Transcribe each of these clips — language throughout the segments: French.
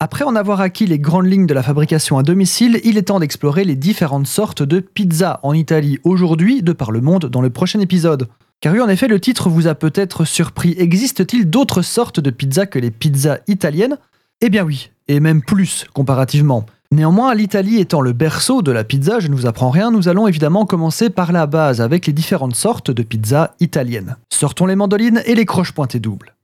Après en avoir acquis les grandes lignes de la fabrication à domicile, il est temps d'explorer les différentes sortes de pizza en Italie aujourd'hui, de par le monde, dans le prochain épisode. Car oui, en effet, le titre vous a peut-être surpris. Existe-t-il d'autres sortes de pizza que les pizzas italiennes? Eh bien oui, et même plus comparativement. Néanmoins, l'Italie étant le berceau de la pizza, je ne vous apprends rien, nous allons évidemment commencer par la base avec les différentes sortes de pizza italiennes. Sortons les mandolines et les croches pointées doubles.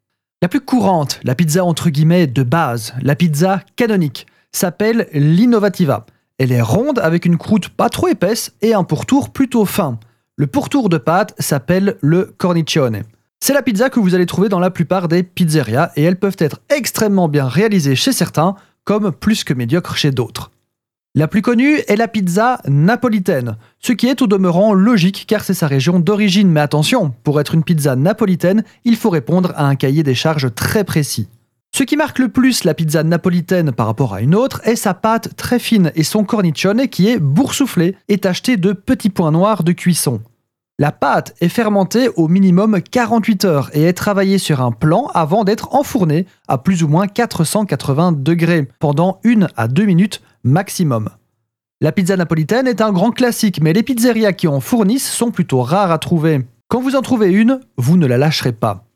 La plus courante, la pizza entre guillemets de base, la pizza canonique, s'appelle l'innovativa. Elle est ronde avec une croûte pas trop épaisse et un pourtour plutôt fin. Le pourtour de pâte s'appelle le cornicione. C'est la pizza que vous allez trouver dans la plupart des pizzerias et elles peuvent être extrêmement bien réalisées chez certains comme plus que médiocres chez d'autres. La plus connue est la pizza napolitaine, ce qui est au demeurant logique car c'est sa région d'origine, mais attention, pour être une pizza napolitaine, il faut répondre à un cahier des charges très précis. Ce qui marque le plus la pizza napolitaine par rapport à une autre est sa pâte très fine et son cornicione qui est boursouflé et tacheté de petits points noirs de cuisson. La pâte est fermentée au minimum 48 heures et est travaillée sur un plan avant d'être enfournée à plus ou moins 480 degrés pendant 1 à 2 minutes maximum. La pizza napolitaine est un grand classique, mais les pizzerias qui en fournissent sont plutôt rares à trouver. Quand vous en trouvez une, vous ne la lâcherez pas.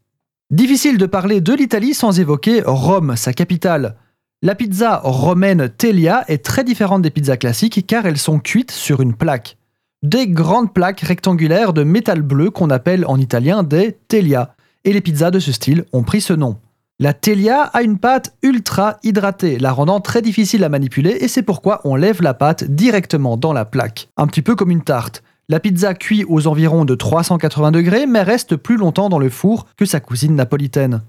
Difficile de parler de l'Italie sans évoquer Rome, sa capitale. La pizza romaine Telia est très différente des pizzas classiques car elles sont cuites sur une plaque des grandes plaques rectangulaires de métal bleu qu'on appelle en italien des telia, et les pizzas de ce style ont pris ce nom. La telia a une pâte ultra hydratée, la rendant très difficile à manipuler et c'est pourquoi on lève la pâte directement dans la plaque, un petit peu comme une tarte. La pizza cuit aux environs de 380 degrés mais reste plus longtemps dans le four que sa cousine napolitaine.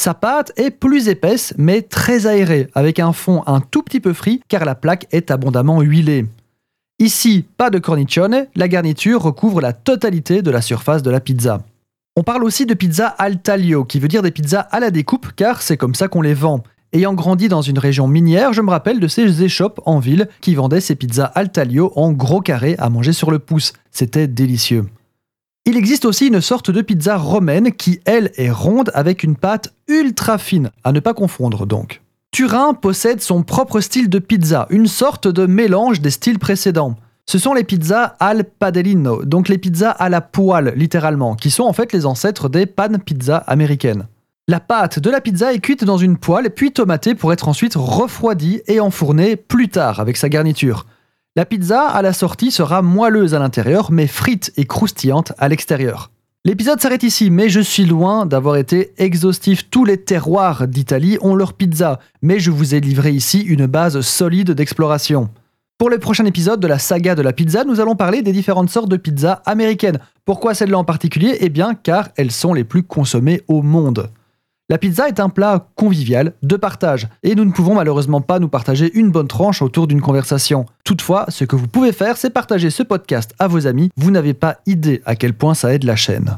Sa pâte est plus épaisse mais très aérée, avec un fond un tout petit peu frit car la plaque est abondamment huilée. Ici, pas de cornicione, la garniture recouvre la totalité de la surface de la pizza. On parle aussi de pizza al taglio, qui veut dire des pizzas à la découpe, car c'est comme ça qu'on les vend. Ayant grandi dans une région minière, je me rappelle de ces échoppes en ville qui vendaient ces pizzas al taglio en gros carrés à manger sur le pouce. C'était délicieux. Il existe aussi une sorte de pizza romaine qui, elle, est ronde avec une pâte ultra fine, à ne pas confondre donc. Turin possède son propre style de pizza, une sorte de mélange des styles précédents. Ce sont les pizzas al padellino, donc les pizzas à la poêle littéralement, qui sont en fait les ancêtres des pan pizza américaines. La pâte de la pizza est cuite dans une poêle puis tomatée pour être ensuite refroidie et enfournée plus tard avec sa garniture. La pizza à la sortie sera moelleuse à l'intérieur mais frite et croustillante à l'extérieur. L'épisode s'arrête ici, mais je suis loin d'avoir été exhaustif. Tous les terroirs d'Italie ont leur pizza, mais je vous ai livré ici une base solide d'exploration. Pour le prochain épisode de la saga de la pizza, nous allons parler des différentes sortes de pizza américaines. Pourquoi celles-là en particulier? Eh bien, car elles sont les plus consommées au monde. La pizza est un plat convivial, de partage, et nous ne pouvons malheureusement pas nous partager une bonne tranche autour d'une conversation. Toutefois, ce que vous pouvez faire, c'est partager ce podcast à vos amis, vous n'avez pas idée à quel point ça aide la chaîne.